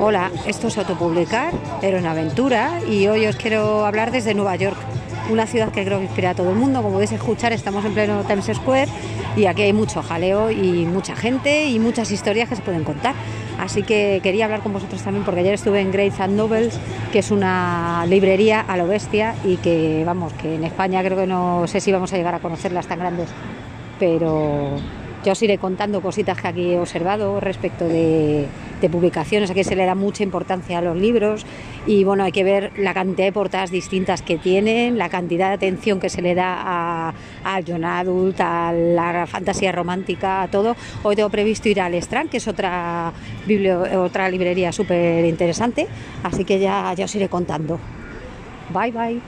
Hola, esto es Autopublicar, era una aventura y hoy os quiero hablar desde Nueva York, una ciudad que creo que inspira a todo el mundo. Como podéis escuchar, estamos en pleno Times Square y aquí hay mucho jaleo y mucha gente y muchas historias que se pueden contar. Así que quería hablar con vosotros también porque ayer estuve en Grades and Novels, que es una librería a lo bestia y que, vamos, que en España creo que no sé si vamos a llegar a conocerlas tan grandes, pero yo os iré contando cositas que aquí he observado respecto de, publicaciones. Aquí se le da mucha importancia a los libros y bueno, hay que ver la cantidad de portadas distintas que tienen, la cantidad de atención que se le da al John Adult, a la fantasía romántica, a todo. Hoy tengo previsto ir al Strand, que es otra, otra librería súper interesante, así que ya, ya os iré contando. Bye bye.